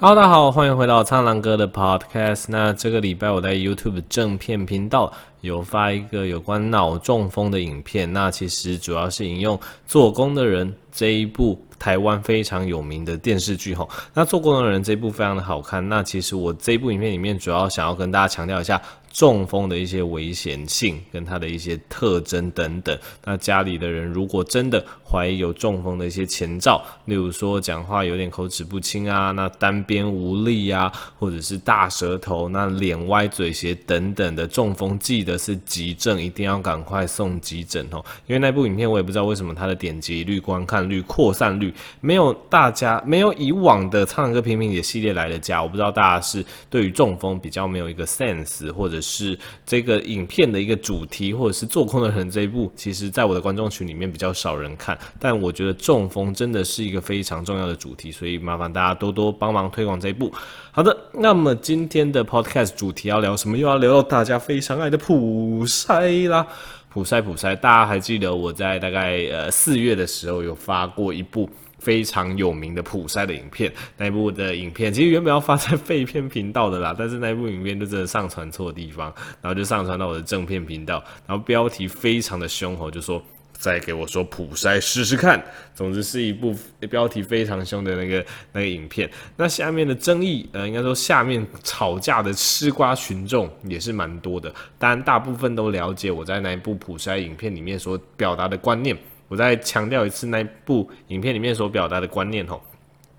好大家好，欢迎回到苍狼哥的 Podcast。那这个礼拜我在 YouTube 正片频道有发一个有关脑中风的影片。那其实主要是引用《做工的人》这一部台湾非常有名的电视剧吼。那《做工的人》这一部非常的好看。那其实我这一部影片里面主要想要跟大家强调一下。中风的一些危险性跟它的一些特征等等，那家里的人如果真的怀疑有中风的一些前兆，例如说讲话有点口齿不清啊，那单边无力啊，或者是大舌头，那脸歪嘴斜等等的中风，记得是急症，一定要赶快送急诊哦。因为那部影片我也不知道为什么它的点击率、观看率、扩散率没有大家没有以往的苍蓝鸽评评理系列来的佳，我不知道大家是对于中风比较没有一个 sense 或者。是这个影片的一个主题，或者是做空的人这一部，其实在我的观众群里面比较少人看，但我觉得中风真的是一个非常重要的主题，所以麻烦大家多多帮忙推广这一部。好的，那么今天的 podcast 主题要聊什么？又要聊到大家非常爱的普筛啦，普筛普筛，大家还记得我在大概呃四月的时候有发过一部。非常有名的普筛的影片，那一部的影片其实原本要发在废片频道的啦，但是那一部影片就真的上传错地方，然后就上传到我的正片频道，然后标题非常的凶吼，就说再给我说普筛试试看。总之是一部标题非常凶的那个那个影片。那下面的争议，呃，应该说下面吵架的吃瓜群众也是蛮多的，当然大部分都了解我在那一部普筛影片里面所表达的观念。我再强调一次，那部影片里面所表达的观念吼，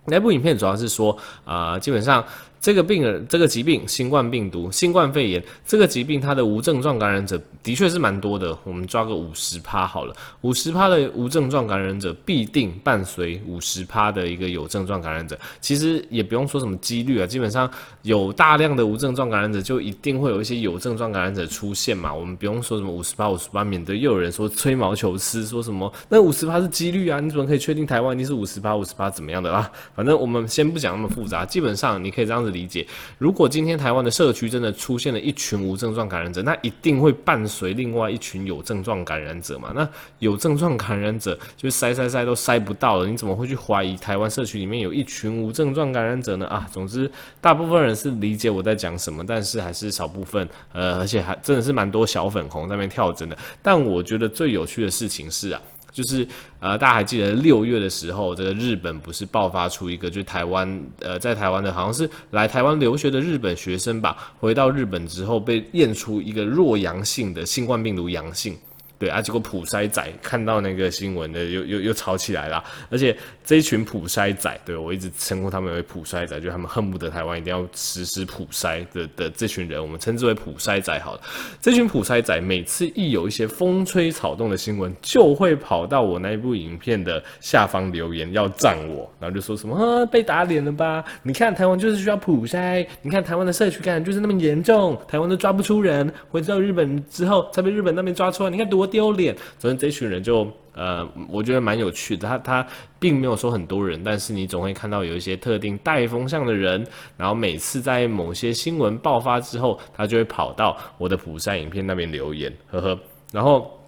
那部影片主要是说，啊、基本上。这个病人，这个疾病，新冠病毒、新冠肺炎这个疾病，它的无症状感染者的确是蛮多的。我们抓个五十趴好了，五十趴的无症状感染者必定伴随五十趴的一个有症状感染者。其实也不用说什么几率啊，基本上有大量的无症状感染者，就一定会有一些有症状感染者出现嘛。我们不用说什么五十趴、五十趴，免得又有人说吹毛求疵，说什么那五十趴是几率啊？你怎么可以确定台湾一定是五十趴、五十趴怎么样的啦？反正我们先不讲那么复杂，基本上你可以这样子。理解，如果今天台湾的社区真的出现了一群无症状感染者，那一定会伴随另外一群有症状感染者嘛？那有症状感染者就筛筛筛都筛不到了，你怎么会去怀疑台湾社区里面有一群无症状感染者呢？啊，总之大部分人是理解我在讲什么，但是还是少部分，呃，而且还真的是蛮多小粉红在那边跳针的。但我觉得最有趣的事情是啊。就是呃，大家还记得六月的时候，这个日本不是爆发出一个，就台湾呃，在台湾的好像是来台湾留学的日本学生吧，回到日本之后被验出一个弱阳性的新冠病毒阳性。对啊，结果普筛仔看到那个新闻的，又又又吵起来了。而且这一群普筛仔，对，我一直称呼他们为普筛仔，就他们恨不得台湾一定要实施普筛的的这群人，我们称之为普筛仔好了。这群普筛仔每次一有一些风吹草动的新闻，就会跑到我那一部影片的下方留言要赞我，然后就说什么被打脸了吧？你看台湾就是需要普筛，你看台湾的社区感就是那么严重，台湾都抓不出人，回到日本之后才被日本那边抓出来，你看多。丢脸，所以这群人就呃，我觉得蛮有趣的。他他并没有说很多人，但是你总会看到有一些特定带风向的人，然后每次在某些新闻爆发之后，他就会跑到我的普筛影片那边留言，呵呵，然后。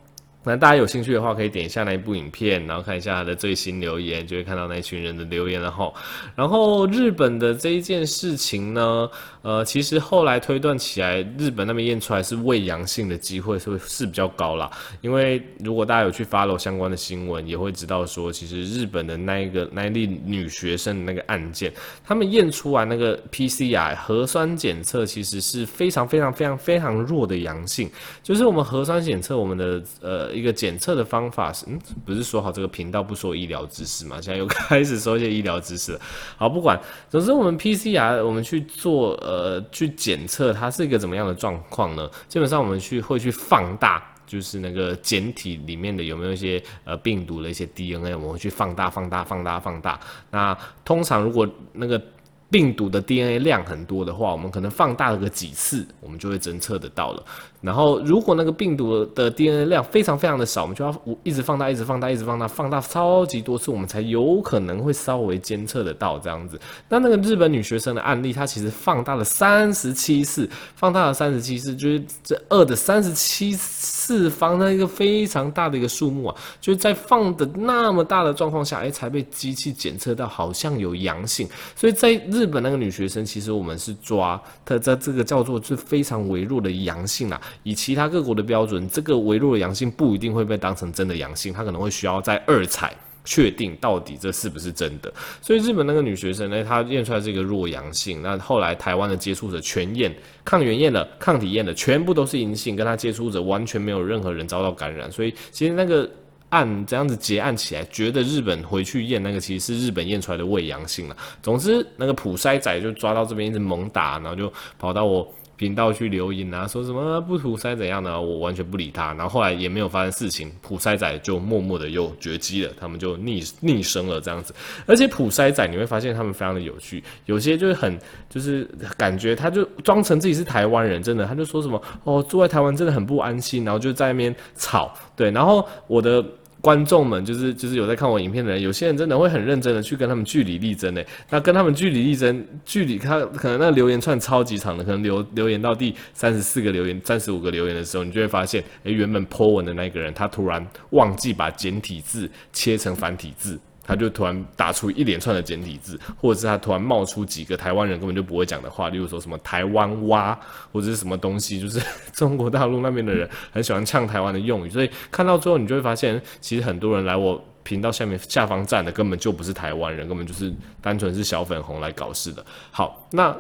那大家有兴趣的话，可以点一下那一部影片，然后看一下他的最新留言，就会看到那群人的留言了齁。然后日本的这一件事情呢，呃，其实后来推断起来，日本那边验出来是伪阳性的机会是是比较高啦。因为如果大家有去 follow 相关的新闻，也会知道说，其实日本的那一个那一例女学生的那个案件，他们验出来那个 PCR 核酸检测其实是非常非常非常非常弱的阳性，就是我们核酸检测我们的呃。一个检测的方法是，嗯，不是说好这个频道不说医疗知识嘛？现在又开始说一些医疗知识了。好，不管，总之我们 PCR 我们去做呃去检测它是一个怎么样的状况呢？基本上我们去会去放大，就是那个检体里面的有没有一些呃病毒的一些 DNA，我们会去放大、放大、放大、放大。那通常如果那个病毒的 DNA 量很多的话，我们可能放大了个几次，我们就会侦测得到了。然后，如果那个病毒的 DNA 量非常非常的少，我们就要一直放大，一直放大，一直放大，放大超级多次，我们才有可能会稍微监测得到这样子。那那个日本女学生的案例，她其实放大了三十七次，放大了三十七次，就是这二的三十七次方，那一个非常大的一个数目啊，就是在放的那么大的状况下，哎，才被机器检测到好像有阳性。所以在日本那个女学生，其实我们是抓她在这个叫做是非常微弱的阳性啦。以其他各国的标准，这个微弱的阳性不一定会被当成真的阳性，他可能会需要再二采。确定到底这是不是真的？所以日本那个女学生呢，她验出来这个弱阳性。那后来台湾的接触者全验，抗原验了，抗体验了，全部都是阴性，跟她接触者完全没有任何人遭到感染。所以其实那个案这样子结案起来，觉得日本回去验那个其实是日本验出来的未阳性了。总之那个普筛仔就抓到这边一直猛打，然后就跑到我。频道去留言啊，说什么不普筛怎样的，我完全不理他。然后后来也没有发生事情，普塞仔就默默的又绝迹了，他们就逆逆生了这样子。而且普塞仔你会发现他们非常的有趣，有些就是很就是感觉他就装成自己是台湾人，真的他就说什么哦，住在台湾真的很不安心，然后就在那边吵。对，然后我的。观众们就是就是有在看我影片的人，有些人真的会很认真的去跟他们据理力争呢，那跟他们据理力争，据理他可能那留言串超级长的，可能留留言到第三十四个留言、三十五个留言的时候，你就会发现，诶、原本 po 文的那个人，他突然忘记把简体字切成繁体字。他就突然打出一连串的简体字，或者是他突然冒出几个台湾人根本就不会讲的话，例如说什么台湾蛙或者是什么东西，就是 中国大陆那边的人很喜欢呛台湾的用语，所以看到最后你就会发现，其实很多人来我频道下面下方站的根本就不是台湾人，根本就是单纯是小粉红来搞事的。好，那。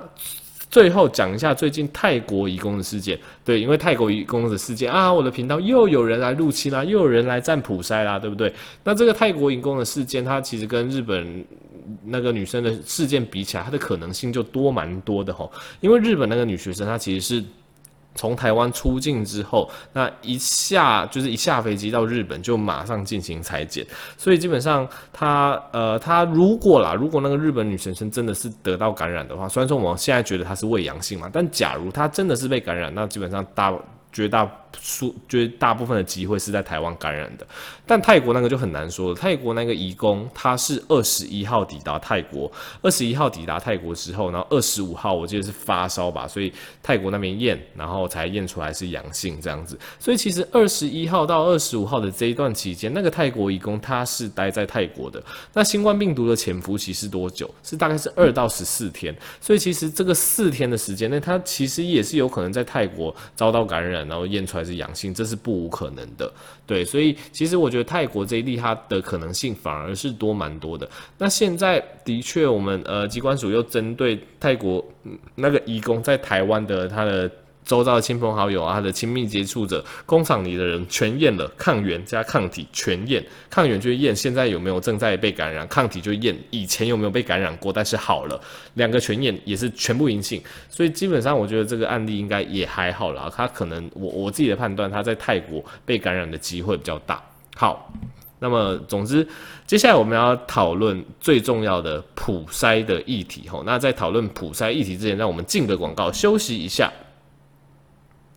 最后讲一下最近泰国移工的事件，对，因为泰国移工的事件啊，我的频道又有人来入侵啦，又有人来占普筛啦，对不对？那这个泰国移工的事件，它其实跟日本那个女生的事件比起来，它的可能性就多蛮多的吼，因为日本那个女学生她其实是。从台湾出境之后，那一下就是一下飞机到日本就马上进行裁剪，所以基本上他呃他如果啦，如果那个日本女学生真的是得到感染的话，虽然说我们现在觉得她是胃阳性嘛，但假如她真的是被感染，那基本上大。绝大数绝大部分的机会是在台湾感染的，但泰国那个就很难说了。泰国那个移工他是二十一号抵达泰国，二十一号抵达泰国之后，然后二十五号我记得是发烧吧，所以泰国那边验，然后才验出来是阳性这样子。所以其实二十一号到二十五号的这一段期间，那个泰国移工他是待在泰国的。那新冠病毒的潜伏期是多久？是大概是二到十四天。所以其实这个四天的时间内，他其实也是有可能在泰国遭到感染。然后验出来还是阳性，这是不无可能的，对，所以其实我觉得泰国这一例它的可能性反而是多蛮多的。那现在的确，我们呃机关署又针对泰国那个移工在台湾的他的。周遭的亲朋好友啊，他的亲密接触者，工厂里的人全验了，抗原加抗体全验，抗原就验现在有没有正在被感染，抗体就验以前有没有被感染过，但是好了，两个全验也是全部阴性，所以基本上我觉得这个案例应该也还好啦，他可能我我自己的判断，他在泰国被感染的机会比较大。好，那么总之，接下来我们要讨论最重要的普筛的议题吼，那在讨论普筛议题之前，让我们进个广告，休息一下。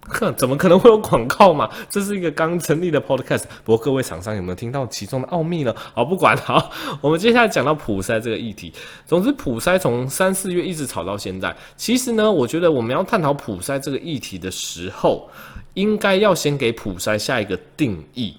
哼，怎么可能会有广告嘛？这是一个刚成立的 podcast。不过各位厂商有没有听到其中的奥秘呢？好，不管好，我们接下来讲到普筛这个议题。总之，普筛从三四月一直炒到现在。其实呢，我觉得我们要探讨普筛这个议题的时候，应该要先给普筛下一个定义。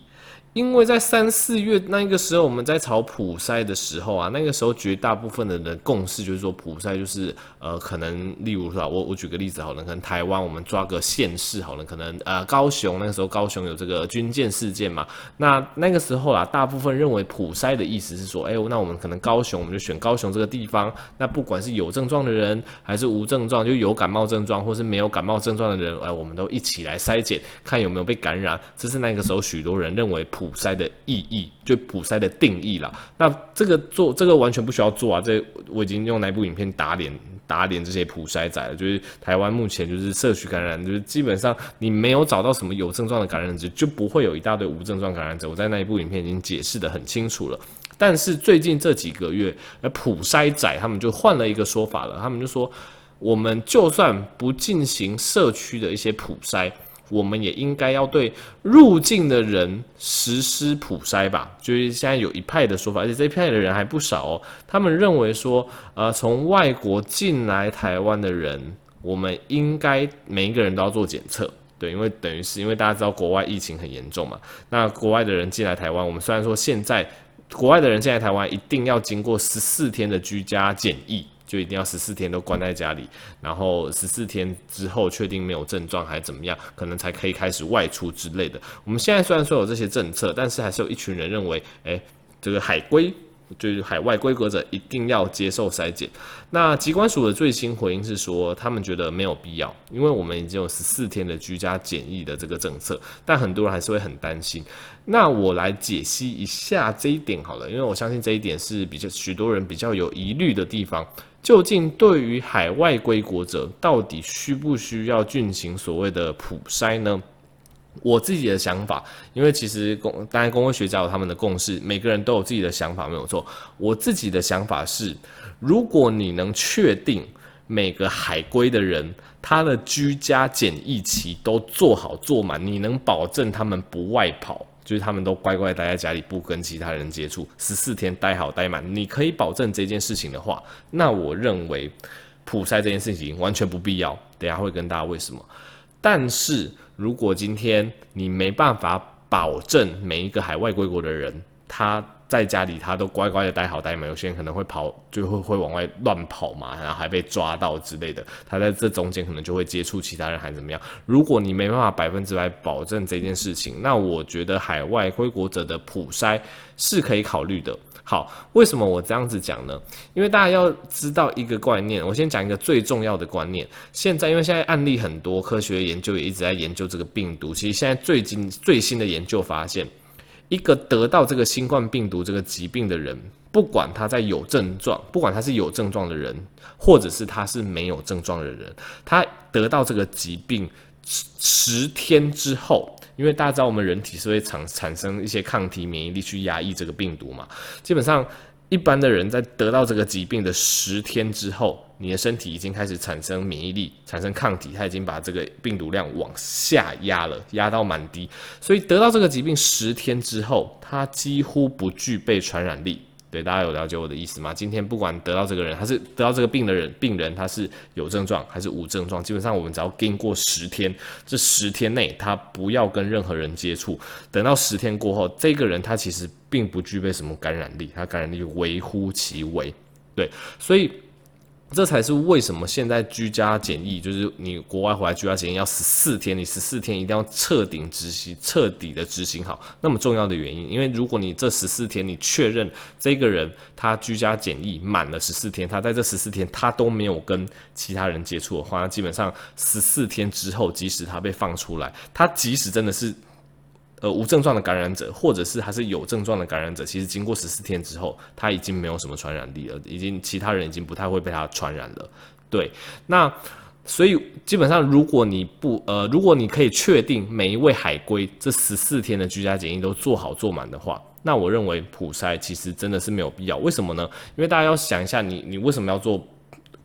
因为在三四月那个时候，我们在炒普筛的时候啊，那个时候绝大部分的人共识就是说，普筛就是呃，可能例如说，我我举个例子好了，可能台湾我们抓个县市好了，可能呃高雄那个时候高雄有这个军舰事件嘛，那那个时候啊，大部分认为普筛的意思是说，哎，那我们可能高雄我们就选高雄这个地方，那不管是有症状的人还是无症状，就有感冒症状或是没有感冒症状的人，哎，我们都一起来筛检，看有没有被感染，这是那个时候许多人认为普。普筛的意义，就普筛的定义了。那这个做这个完全不需要做啊！这我已经用那部影片打脸打脸这些普筛仔了。就是台湾目前就是社区感染，就是基本上你没有找到什么有症状的感染者，就不会有一大堆无症状感染者。我在那一部影片已经解释得很清楚了。但是最近这几个月，那普筛仔他们就换了一个说法了。他们就说，我们就算不进行社区的一些普筛。我们也应该要对入境的人实施普筛吧，就是现在有一派的说法，而且这一派的人还不少哦。他们认为说，呃，从外国进来台湾的人，我们应该每一个人都要做检测，对，因为等于是因为大家知道国外疫情很严重嘛。那国外的人进来台湾，我们虽然说现在国外的人进来台湾一定要经过十四天的居家检疫。就一定要十四天都关在家里，然后十四天之后确定没有症状还是怎么样，可能才可以开始外出之类的。我们现在虽然说有这些政策，但是还是有一群人认为，诶，这个海归。就是海外归国者一定要接受筛检。那疾管署的最新回应是说，他们觉得没有必要，因为我们已经有十四天的居家检疫的这个政策。但很多人还是会很担心。那我来解析一下这一点好了，因为我相信这一点是比较许多人比较有疑虑的地方。究竟对于海外归国者，到底需不需要进行所谓的普筛呢？我自己的想法，因为其实公当然公卫学家有他们的共识，每个人都有自己的想法，没有错。我自己的想法是，如果你能确定每个海归的人他的居家检疫期都做好做满，你能保证他们不外跑，就是他们都乖乖待在家里，不跟其他人接触，十四天待好待满，你可以保证这件事情的话，那我认为普筛这件事情完全不必要。等下会跟大家为什么，但是。如果今天你没办法保证每一个海外归国的人，他在家里他都乖乖的待好待满，有些人可能会跑，就会会往外乱跑嘛，然后还被抓到之类的，他在这中间可能就会接触其他人还怎么样？如果你没办法百分之百保证这件事情，那我觉得海外归国者的普筛是可以考虑的。好，为什么我这样子讲呢？因为大家要知道一个观念，我先讲一个最重要的观念。现在，因为现在案例很多，科学研究也一直在研究这个病毒。其实现在最近最新的研究发现，一个得到这个新冠病毒这个疾病的人，不管他在有症状，不管他是有症状的人，或者是他是没有症状的人，他得到这个疾病十十天之后。因为大家知道，我们人体是会产产生一些抗体免疫力去压抑这个病毒嘛。基本上，一般的人在得到这个疾病的十天之后，你的身体已经开始产生免疫力，产生抗体，它已经把这个病毒量往下压了，压到蛮低。所以得到这个疾病十天之后，它几乎不具备传染力。对，大家有了解我的意思吗？今天不管得到这个人，他是得到这个病的人，病人他是有症状还是无症状，基本上我们只要经过十天，这十天内他不要跟任何人接触，等到十天过后，这个人他其实并不具备什么感染力，他感染力微乎其微。对，所以。这才是为什么现在居家检疫，就是你国外回来居家检疫要十四天，你十四天一定要彻底执行、彻底的执行好，那么重要的原因。因为如果你这十四天你确认这个人他居家检疫满了十四天，他在这十四天他都没有跟其他人接触的话，那基本上十四天之后，即使他被放出来，他即使真的是。呃，无症状的感染者，或者是还是有症状的感染者，其实经过十四天之后，他已经没有什么传染力了，已经其他人已经不太会被他传染了。对，那所以基本上，如果你不呃，如果你可以确定每一位海归这十四天的居家检疫都做好做满的话，那我认为普筛其实真的是没有必要。为什么呢？因为大家要想一下，你你为什么要做？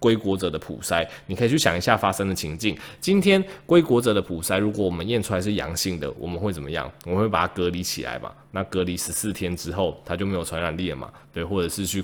归国者的普筛，你可以去想一下发生的情境。今天归国者的普筛，如果我们验出来是阳性的，我们会怎么样？我们会把它隔离起来嘛？那隔离十四天之后，它就没有传染力了嘛？对，或者是去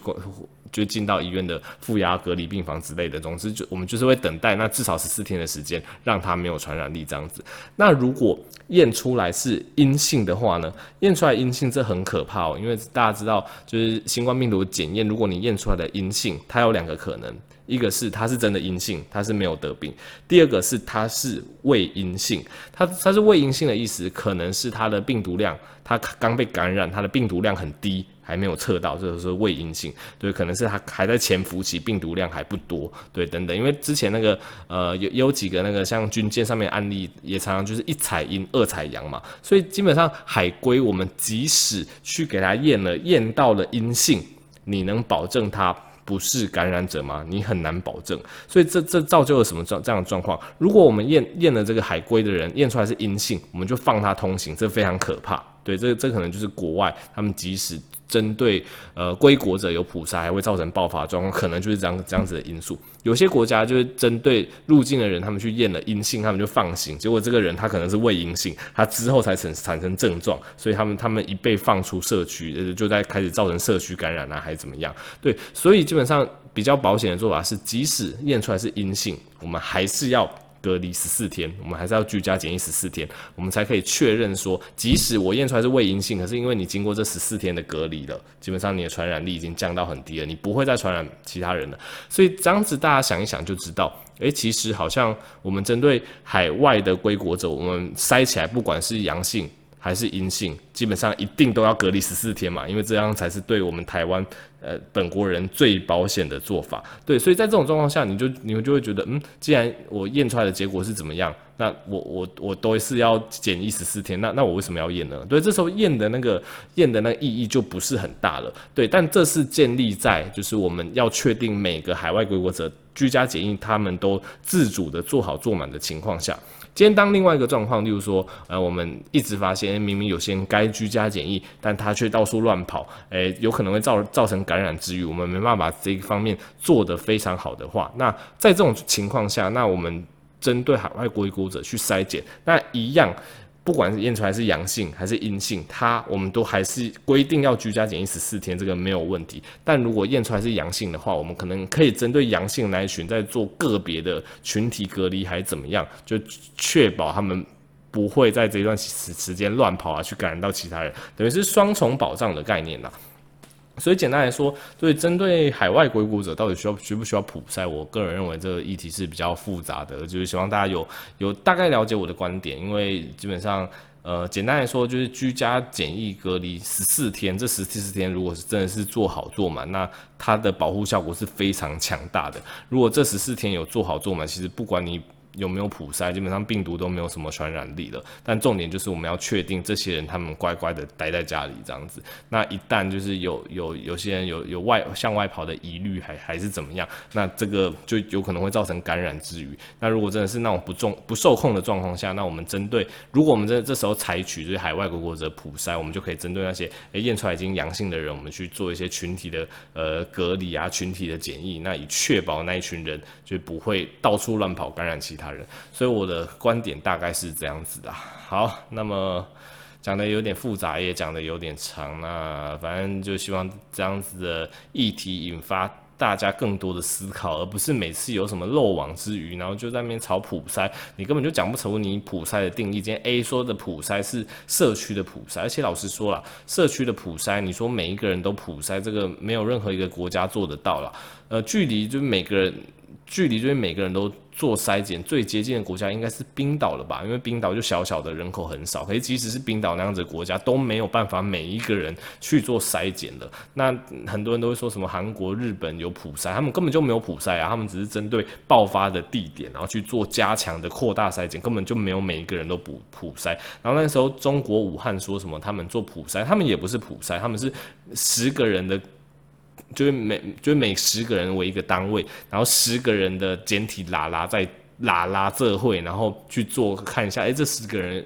就进到医院的负压隔离病房之类的。总之，就我们就是会等待那至少十四天的时间，让它没有传染力这样子。那如果验出来是阴性的话呢？验出来阴性这很可怕哦，因为大家知道，就是新冠病毒检验，如果你验出来的阴性，它有两个可能。一个是他是真的阴性，他是没有得病；第二个是他是伪阴性，他他是伪阴性的意思，可能是他的病毒量，他刚被感染，他的病毒量很低，还没有测到，这就是伪阴性。对，可能是他还在潜伏期，病毒量还不多，对，等等。因为之前那个呃有有几个那个像军舰上面案例，也常常就是一采阴，二采阳嘛，所以基本上海归我们即使去给他验了，验到了阴性，你能保证他？不是感染者吗？你很难保证，所以这这造就了什么状这样的状况？如果我们验验了这个海归的人验出来是阴性，我们就放他通行，这非常可怕。对，这这可能就是国外他们即使。针对呃归国者有普查，还会造成爆发状况，可能就是这样这样子的因素。有些国家就是针对入境的人，他们去验了阴性，他们就放行。结果这个人他可能是未阴性，他之后才产产生症状，所以他们他们一被放出社区，就在开始造成社区感染啊，还是怎么样？对，所以基本上比较保险的做法是，即使验出来是阴性，我们还是要。隔离十四天，我们还是要居家检疫十四天，我们才可以确认说，即使我验出来是未阴性，可是因为你经过这十四天的隔离了，基本上你的传染力已经降到很低了，你不会再传染其他人了。所以这样子大家想一想就知道，诶，其实好像我们针对海外的归国者，我们筛起来不管是阳性。还是阴性，基本上一定都要隔离十四天嘛，因为这样才是对我们台湾呃本国人最保险的做法。对，所以在这种状况下，你就你们就会觉得，嗯，既然我验出来的结果是怎么样，那我我我都是要检疫十四天，那那我为什么要验呢？对，这时候验的那个验的那个意义就不是很大了。对，但这是建立在就是我们要确定每个海外归国者居家检疫，他们都自主的做好做满的情况下。今天当另外一个状况，例如说，呃，我们一直发现，明明有些人该居家检疫，但他却到处乱跑，诶，有可能会造造成感染之余，我们没办法把这一方面做得非常好的话，那在这种情况下，那我们针对海外归国者去筛检，那一样。不管是验出来是阳性还是阴性，它我们都还是规定要居家检疫十四天，这个没有问题。但如果验出来是阳性的话，我们可能可以针对阳性来群，再做个别的群体隔离，还是怎么样，就确保他们不会在这段时时间乱跑啊，去感染到其他人，等于是双重保障的概念呐。所以简单来说，对针对海外归国者到底需要需不需要普筛，我个人认为这个议题是比较复杂的，就是希望大家有有大概了解我的观点，因为基本上，呃，简单来说就是居家检疫隔离十四天，这十四天如果是真的是做好做满，那它的保护效果是非常强大的。如果这十四天有做好做满，其实不管你。有没有普筛？基本上病毒都没有什么传染力了。但重点就是我们要确定这些人他们乖乖的待在家里这样子。那一旦就是有有有些人有有外向外跑的疑虑，还还是怎么样？那这个就有可能会造成感染之余。那如果真的是那种不重不受控的状况下，那我们针对如果我们这这时候采取就是海外国国者普筛，我们就可以针对那些诶验出来已经阳性的人，我们去做一些群体的呃隔离啊，群体的检疫，那以确保那一群人就不会到处乱跑感染其他。人所以我的观点大概是这样子的。好，那么讲的有点复杂，也讲的有点长。那反正就希望这样子的议题引发大家更多的思考，而不是每次有什么漏网之鱼，然后就在那边炒普筛，你根本就讲不出你普筛的定义。今天 A 说的普筛是社区的普筛，而且老实说了，社区的普筛，你说每一个人都普筛，这个没有任何一个国家做得到了。呃，距离就是每个人。距离就是每个人都做筛检最接近的国家应该是冰岛了吧？因为冰岛就小小的人口很少，可是即使是冰岛那样子的国家都没有办法每一个人去做筛检的。那很多人都会说什么韩国、日本有普筛，他们根本就没有普筛啊，他们只是针对爆发的地点，然后去做加强的扩大筛检，根本就没有每一个人都普普筛。然后那时候中国武汉说什么他们做普筛，他们也不是普筛，他们是十个人的。就是每就是每十个人为一个单位，然后十个人的简体拉拉在拉拉这会，然后去做看一下，哎，这十个人。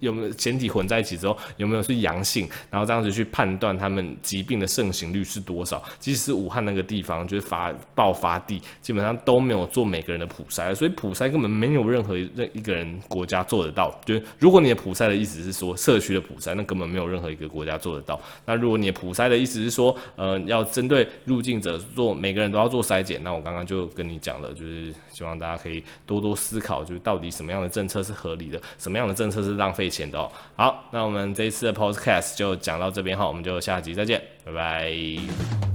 有没有检体混在一起之后有没有是阳性？然后这样子去判断他们疾病的盛行率是多少？即使是武汉那个地方就是发爆发地，基本上都没有做每个人的普筛，所以普筛根本没有任何任一个人国家做得到。就是如果你的普筛的意思是说社区的普筛，那根本没有任何一个国家做得到。那如果你的普筛的意思是说，呃，要针对入境者做每个人都要做筛检，那我刚刚就跟你讲了，就是希望大家可以多多思考，就是到底什么样的政策是合理的，什么样的政策是浪费钱的哦。好，那我们这一次的 podcast 就讲到这边哈，我们就下集再见，拜拜。